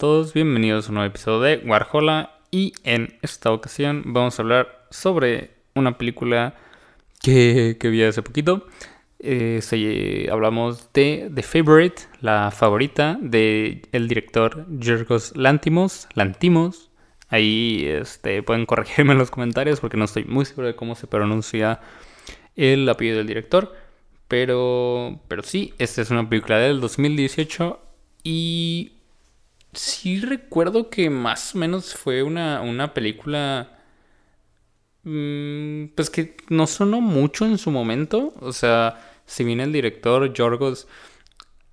Todos, bienvenidos a un nuevo episodio de Warhola y en esta ocasión vamos a hablar sobre una película que, vi hace poquito. Eh, hablamos de The Favorite, la favorita del el director Yorgos Lantimos, Lantimos. Ahí este, pueden corregirme en los comentarios porque no estoy muy seguro de cómo se pronuncia el apellido del director. Pero, pero sí, esta es una película del 2018 y sí recuerdo que más o menos fue una, una película... Mm, pues que no sonó mucho en su momento. O sea, si bien el director Yorgos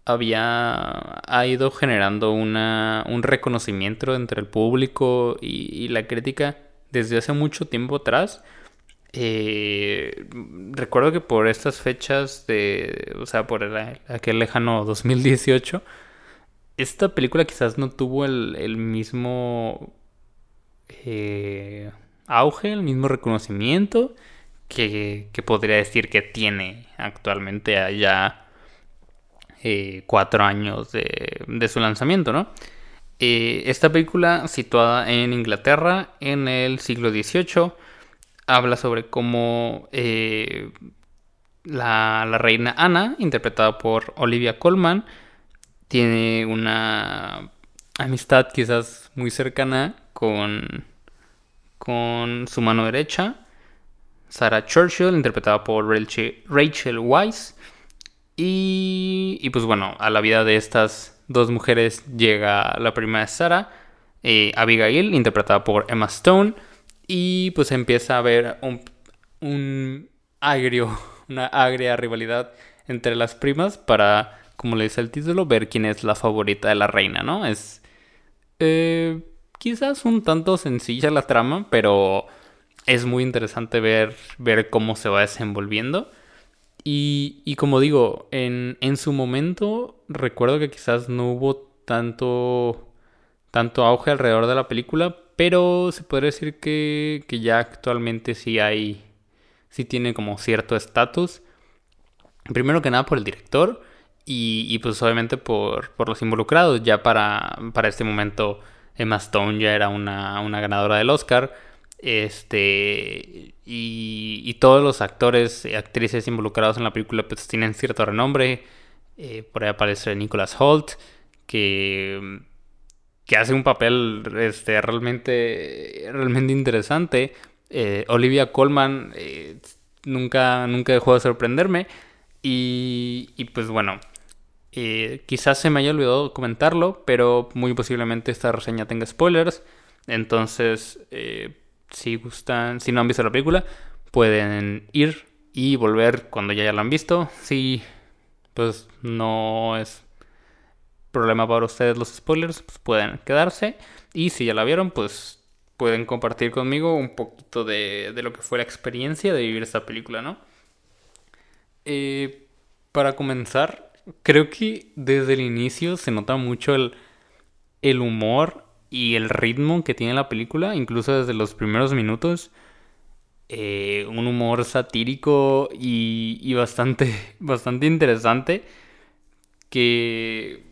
había ha ido generando una, un reconocimiento entre el público y, la crítica desde hace mucho tiempo atrás. Eh, recuerdo que por estas fechas de, o sea, por aquel lejano 2018, esta película quizás no tuvo el, mismo eh, auge, el mismo reconocimiento que, podría decir que tiene actualmente allá eh, cuatro años de, su lanzamiento, ¿no? Eh, esta película, situada en Inglaterra en el siglo XVIII, habla sobre cómo la, la reina Ana, interpretada por Olivia Colman, tiene una amistad quizás muy cercana con, con su mano derecha, Sarah Churchill, interpretada por Rachel, Weisz. Y, y, pues bueno, a la vida de estas dos mujeres llega la prima de Sarah, eh, Abigail, interpretada por Emma Stone. Y pues empieza a haber un, un agrio, una agria rivalidad entre las primas para como le dice el título, ver quién es la favorita de la reina, ¿no? Es eh, quizás un tanto sencilla la trama, pero es muy interesante ver, ver cómo se va desenvolviendo. Y, y como digo, en, en, su momento recuerdo que quizás no hubo tanto, tanto auge alrededor de la película, pero se podría decir que, que ya actualmente sí hay, sí tiene como cierto estatus. Primero que nada por el director y, pues obviamente por, los involucrados. Ya para, para este momento Emma Stone ya era una, ganadora del Oscar. Este. Y, todos los actores y actrices involucrados en la película pues tienen cierto renombre. Eh, por ahí aparece Nicholas Holt. Que. que hace un papel este, realmente. realmente interesante. Eh, Olivia Colman. Eh, nunca, nunca dejó de sorprenderme. Y, y pues bueno, eh, quizás se me haya olvidado comentarlo, pero muy posiblemente esta reseña tenga spoilers. Entonces, eh, si gustan, si no han visto la película, pueden ir y volver cuando ya, la han visto. Si pues no es problema para ustedes los spoilers, pues pueden quedarse. Y si ya la vieron, pues pueden compartir conmigo un poquito de, lo que fue la experiencia de vivir esta película, ¿no? Eh, para comenzar, creo que desde el inicio se nota mucho el, el humor y el ritmo que tiene la película, incluso desde los primeros minutos. Eh, un humor satírico y, y, bastante, bastante interesante que,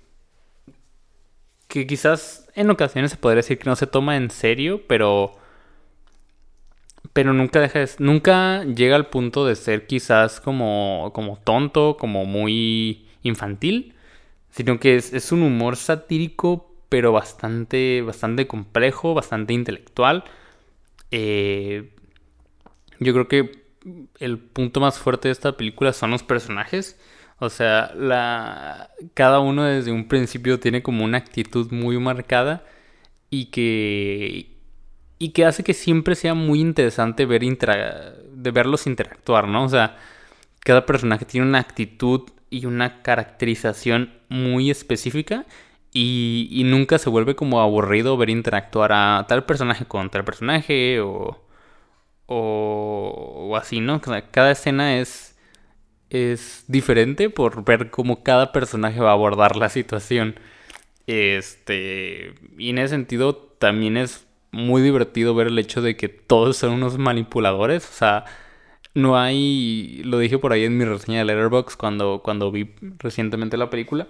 que quizás en ocasiones se podría decir que no se toma en serio, pero, pero nunca, deja nunca llega al punto de ser quizás como, como tonto, como muy infantil, sino que es, un humor satírico, pero bastante, bastante complejo, bastante intelectual. Eh, yo creo que el punto más fuerte de esta película son los personajes. O sea, la, cada uno desde un principio tiene como una actitud muy marcada y que, y que hace que siempre sea muy interesante ver de verlos interactuar, ¿no? O sea, cada personaje tiene una actitud y una caracterización muy específica Y, y nunca se vuelve como aburrido ver interactuar a tal personaje con tal personaje o, o, o así, ¿no? Cada escena es, es diferente por ver cómo cada personaje va a abordar la situación. Este, y en ese sentido también es muy divertido ver el hecho de que todos son unos manipuladores, o sea, no hay, lo dije por ahí en mi reseña de Letterboxd cuando, cuando vi recientemente la película,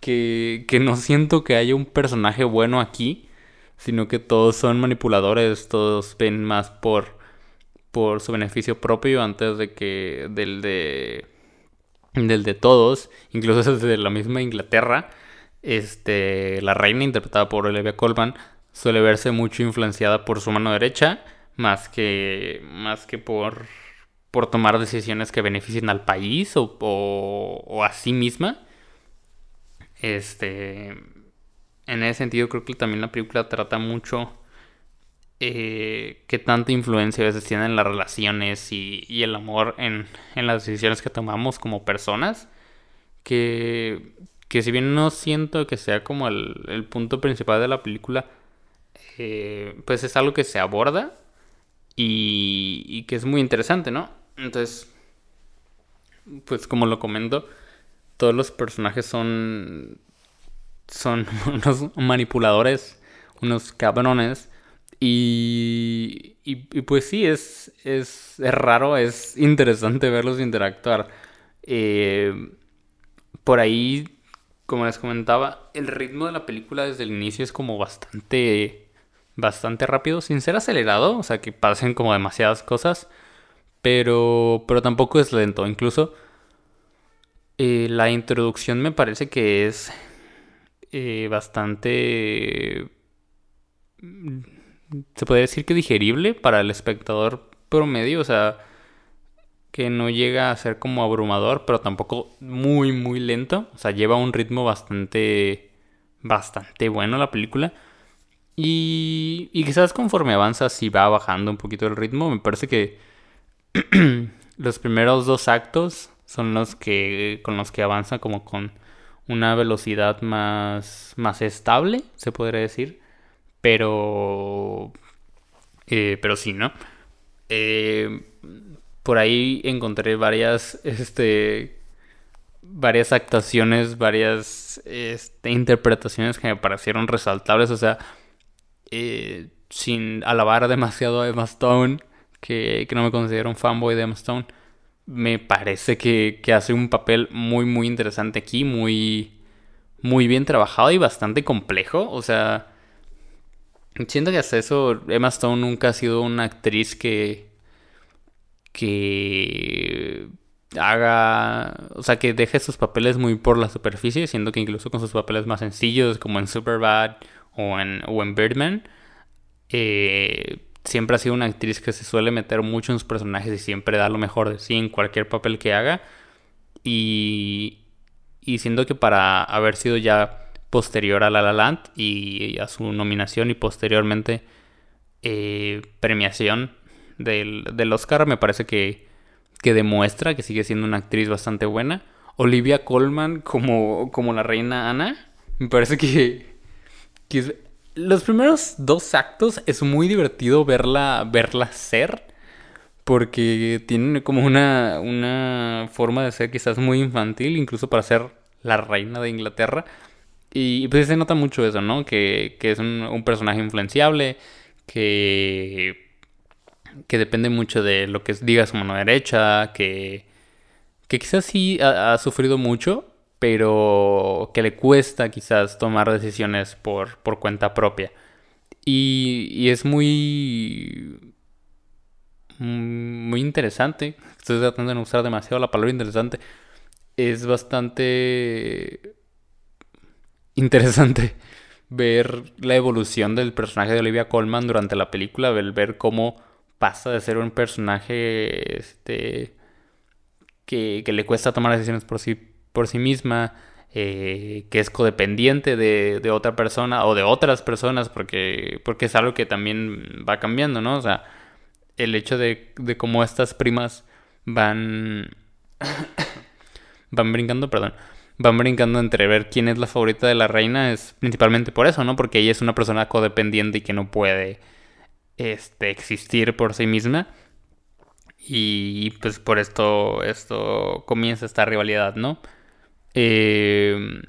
que, no siento que haya un personaje bueno aquí, sino que todos son manipuladores, todos ven más por, por su beneficio propio antes de que del de del de todos, incluso desde la misma Inglaterra, este la reina interpretada por Olivia Colman suele verse mucho influenciada por su mano derecha más que más que por por tomar decisiones que beneficien al país o, o a sí misma. Este, en ese sentido creo que también la película trata mucho eh, qué tanta influencia a veces tienen las relaciones y, el amor en, las decisiones que tomamos como personas. Que, que si bien no siento que sea como el, punto principal de la película, eh, pues es algo que se aborda y, y que es muy interesante, ¿no? Entonces, pues como lo comento, todos los personajes son son unos manipuladores, unos cabrones. Y, y, pues sí, es, es, es, raro, es interesante verlos interactuar. Eh, por ahí, como les comentaba, el ritmo de la película desde el inicio es como bastante, bastante rápido, sin ser acelerado, o sea que pasen como demasiadas cosas, pero, pero tampoco es lento. Incluso eh, la introducción me parece que es eh, bastante... Mm, se puede decir que digerible para el espectador promedio, o sea, que no llega a ser como abrumador, pero tampoco muy, muy lento, o sea, lleva un ritmo bastante, bastante bueno la película. Y, y quizás conforme avanza, si va bajando un poquito el ritmo, me parece que los primeros dos actos son los que con los que avanza como con una velocidad más, más estable, se podría decir. Pero, eh, pero sí, ¿no? Eh, por ahí encontré varias, este, varias actuaciones, varias este, interpretaciones que me parecieron resaltables. O sea, eh, sin alabar demasiado a Emma Stone, que, que no me considero un fanboy de Emma Stone me parece que, hace un papel muy, muy interesante aquí, muy, muy bien trabajado y bastante complejo. O sea, siento que hasta eso Emma Stone nunca ha sido una actriz que, que haga, o sea, que deje sus papeles muy por la superficie, siendo que incluso con sus papeles más sencillos, como en Superbad o en, o en Birdman, eh, siempre ha sido una actriz que se suele meter mucho en sus personajes y siempre da lo mejor de sí en cualquier papel que haga. Y, y siendo que para haber sido ya posterior a La La Land y a su nominación y posteriormente eh, premiación del, del, Oscar, me parece que, que demuestra que sigue siendo una actriz bastante buena. Olivia Colman como, como la reina Ana, me parece que, que los primeros dos actos es muy divertido verla, verla ser. Porque tiene como una, una forma de ser quizás muy infantil, incluso para ser la reina de Inglaterra. Y pues se nota mucho eso, ¿no? Que, es un, personaje influenciable, que, que depende mucho de lo que diga su mano derecha, que, que quizás sí ha sufrido mucho, pero que le cuesta quizás tomar decisiones por, por cuenta propia. Y, es muy... Muy interesante. Estoy tratando de no usar demasiado la palabra interesante. Es bastante interesante ver la evolución del personaje de Olivia Colman durante la película, ver, ver cómo pasa de ser un personaje este, que, que le cuesta tomar decisiones por sí por sí misma, eh, que es codependiente de, otra persona o de otras personas, porque, porque es algo que también va cambiando, ¿no? O sea, el hecho de, de cómo estas primas van, van brincando, perdón, van brincando entre ver quién es la favorita de la reina es principalmente por eso, ¿no? Porque ella es una persona codependiente y que no puede este, existir por sí misma. Y pues por esto, esto comienza esta rivalidad, ¿no? Eh,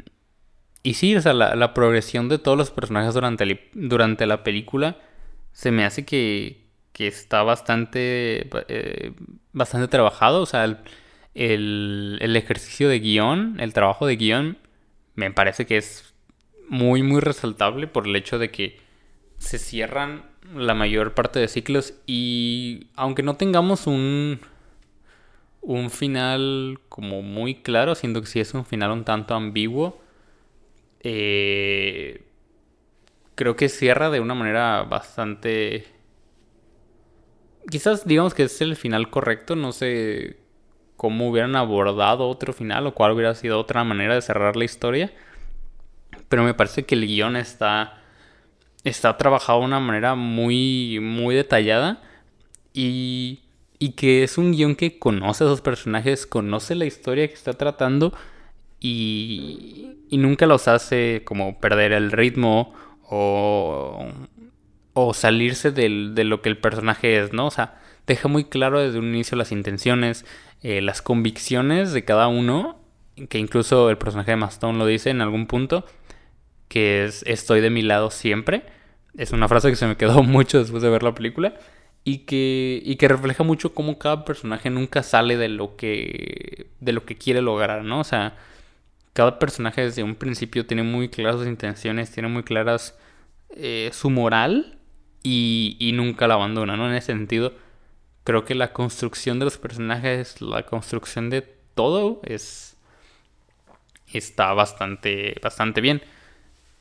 y sí, o sea, la, progresión de todos los personajes durante, durante la película se me hace que, que está bastante, eh, bastante trabajado. O sea, el, el, ejercicio de guion, el trabajo de guion, me parece que es muy, muy resaltable por el hecho de que se cierran la mayor parte de ciclos y aunque no tengamos un un final como muy claro, siento que sí es un final un tanto ambiguo, eh, creo que cierra de una manera bastante... Quizás digamos que es el final correcto, no sé cómo hubieran abordado otro final o cuál hubiera sido otra manera de cerrar la historia, pero me parece que el guion está está trabajado de una manera muy, muy detallada y, y que es un guion que conoce a esos personajes, conoce la historia que está tratando y, y nunca los hace como perder el ritmo o, o salirse del, de lo que el personaje es, ¿no? O sea, deja muy claro desde un inicio las intenciones, eh, las convicciones de cada uno, que incluso el personaje de Mastone lo dice en algún punto, que es estoy de mi lado siempre. Es una frase que se me quedó mucho después de ver la película y que, y que refleja mucho cómo cada personaje nunca sale de lo que, de lo que quiere lograr, ¿no? O sea, cada personaje desde un principio tiene muy claras sus intenciones, tiene muy claras eh, su moral y, y nunca la abandona, ¿no? En ese sentido, creo que la construcción de los personajes, la construcción de todo es está bastante, bastante bien.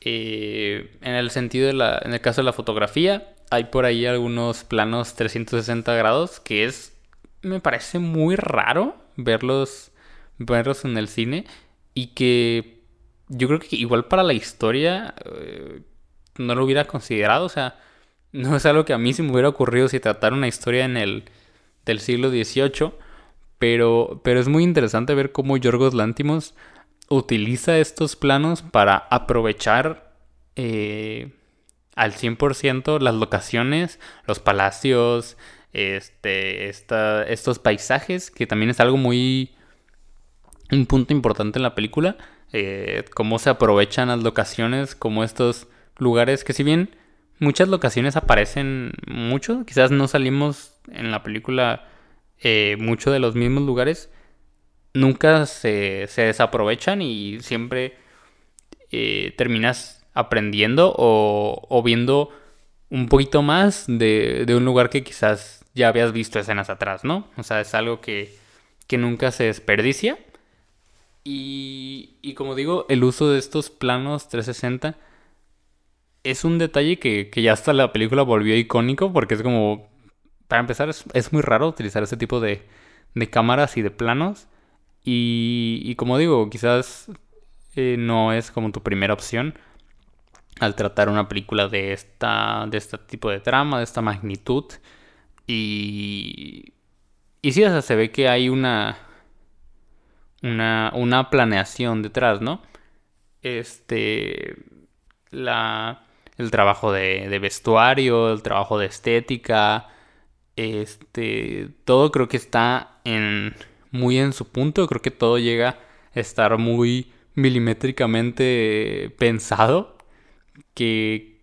Eh, en el sentido de la, en el caso de la fotografía, hay por ahí algunos planos 360 grados que es, me parece muy raro verlos, verlos en el cine y que yo creo que igual para la historia eh, no lo hubiera considerado, o sea, no es algo que a mí se me hubiera ocurrido si tratara una historia en el del siglo XVIII, pero, pero es muy interesante ver cómo Yorgos Lántimos utiliza estos planos para aprovechar eh, al 100% las locaciones, los palacios, este, estos paisajes, que también es algo muy... un punto importante en la película, eh, cómo se aprovechan las locaciones, como estos lugares que si bien muchas locaciones aparecen mucho, quizás no salimos en la película eh, mucho de los mismos lugares, nunca se, desaprovechan y siempre eh, terminas aprendiendo o, viendo un poquito más de, un lugar que quizás ya habías visto escenas atrás, ¿no? O sea, es algo que, nunca se desperdicia. Y, y, como digo, el uso de estos planos 360 es un detalle que, ya hasta la película volvió icónico porque es como, para empezar, es, muy raro utilizar ese tipo de, de cámaras y de planos. Y, como digo, quizás eh, no es como tu primera opción al tratar una película de esta de este tipo de trama, de esta magnitud. Y, y sí, o sea, se ve que hay una, una, una planeación detrás, ¿no? Este, la, el trabajo de, de vestuario, el trabajo de estética, este, todo creo que está en muy en su punto. Creo que todo llega a estar muy milimétricamente pensado. Que,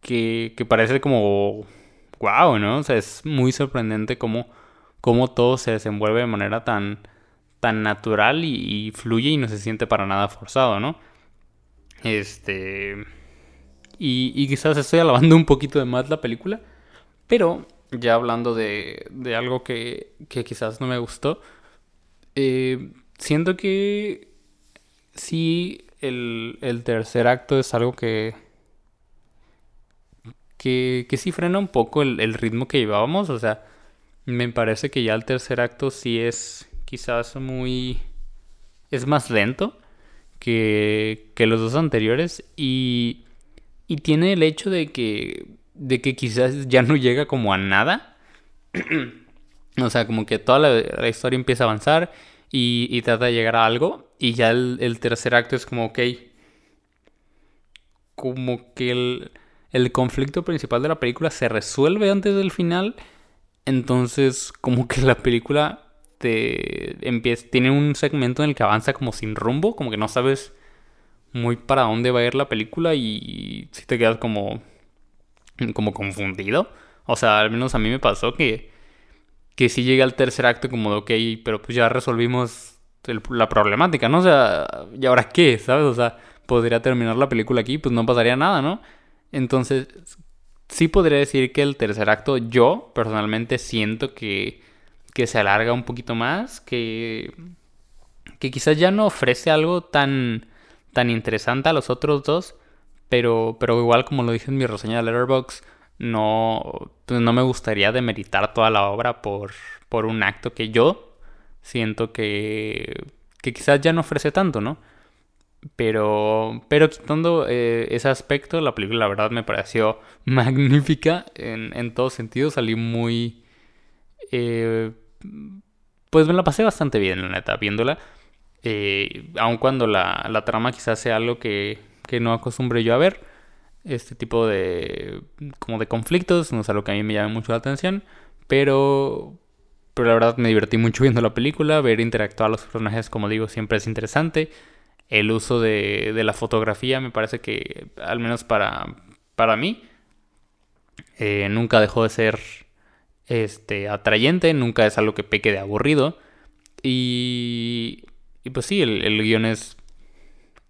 que, que parece como wow, ¿no? O sea, es muy sorprendente cómo, cómo todo se desenvuelve de manera tan, tan natural y, fluye y no se siente para nada forzado, ¿no? Este. Y, y quizás estoy alabando un poquito de más la película, pero ya hablando de, de algo que, que quizás no me gustó, eh, siento que sí, el, tercer acto es algo que, que, que sí frena un poco el, ritmo que llevábamos. O sea, me parece que ya el tercer acto sí es quizás muy... es más lento que, que los dos anteriores y, y tiene el hecho de que, de que quizás ya no llega como a nada. O sea, como que toda la, historia empieza a avanzar y, trata de llegar a algo. Y ya el, tercer acto es como, ok, como que el, el conflicto principal de la película se resuelve antes del final. Entonces, como que la película te empieza, tiene un segmento en el que avanza como sin rumbo, como que no sabes muy para dónde va a ir la película y si te quedas como como confundido. O sea, al menos a mí me pasó que que si llegué al tercer acto como de, ok, pero pues ya resolvimos la problemática, ¿no? O sea, ¿y ahora qué? ¿Sabes? O sea, podría terminar la película aquí, pues no pasaría nada, ¿no? Entonces, sí podría decir que el tercer acto yo personalmente siento que, que se alarga un poquito más, que, que quizás ya no ofrece algo tan, tan interesante a los otros dos, pero, pero igual como lo dije en mi reseña de Letterboxd, no, pues no me gustaría demeritar toda la obra por, por un acto que yo siento que, que quizás ya no ofrece tanto, ¿no? Pero, pero quitando eh, ese aspecto, la película la verdad me pareció magnífica en, en todo sentido. Salí muy... Eh, pues me la pasé bastante bien, la neta, viéndola. Eh, aun cuando la, la, trama quizás sea algo que, que no acostumbre yo a ver. Este tipo de... como de conflictos, no es algo que a mí me llama mucho la atención. Pero... Pero la verdad me divertí mucho viendo la película. Ver interactuar a los personajes, como digo, siempre es interesante el uso de, la fotografía me parece que, al menos para, para mí, eh, nunca dejó de ser este, atrayente, nunca es algo que peque de aburrido. Y, y pues sí, el, el guion es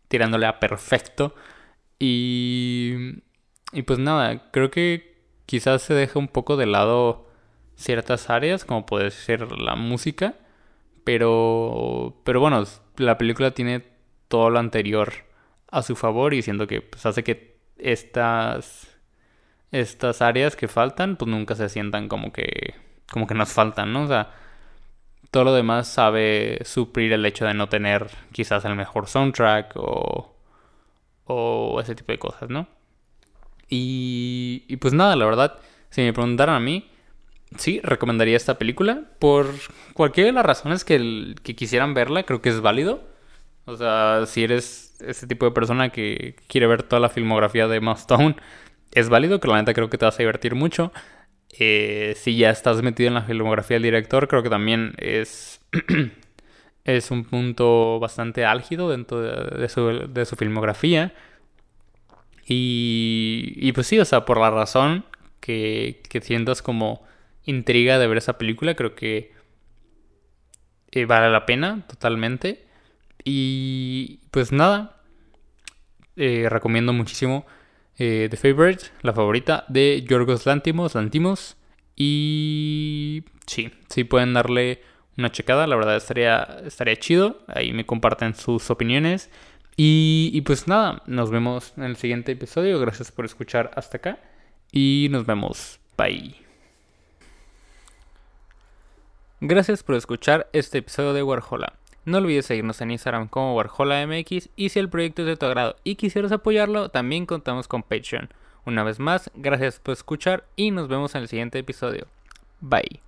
tirándole a perfecto. Y, y pues nada, creo que quizás se deja un poco de lado ciertas áreas, como puede ser la música. Pero, pero bueno, la película tiene todo lo anterior a su favor y siento que pues, hace que estas estas áreas que faltan pues nunca se sientan como que como que nos faltan, ¿no? O sea, todo lo demás sabe suplir el hecho de no tener quizás el mejor soundtrack o o ese tipo de cosas, ¿no? Y, y pues nada, la verdad, si me preguntaran a mí, sí, recomendaría esta película. Por cualquiera de las razones que, que quisieran verla, creo que es válido. O sea, si eres ese tipo de persona que quiere ver toda la filmografía de Stone, es válido, que la neta creo que te vas a divertir mucho. Eh, si ya estás metido en la filmografía del director, creo que también es, es un punto bastante álgido dentro de, su, filmografía. Y, y, pues sí, o sea, por la razón que, que sientas como intriga de ver esa película, creo que eh, vale la pena totalmente. Y pues nada, eh, recomiendo muchísimo eh, The Favorite, la favorita de Yorgos Lantimos, Lantimos. Y sí, sí pueden darle una checada, la verdad estaría, estaría chido. Ahí me comparten sus opiniones. Y, pues nada, nos vemos en el siguiente episodio. Gracias por escuchar hasta acá. Y nos vemos. Bye. Gracias por escuchar este episodio de Warhola. No olvides seguirnos en Instagram como WarholaMX y si el proyecto es de tu agrado y quisieras apoyarlo, también contamos con Patreon. Una vez más, gracias por escuchar y nos vemos en el siguiente episodio. Bye.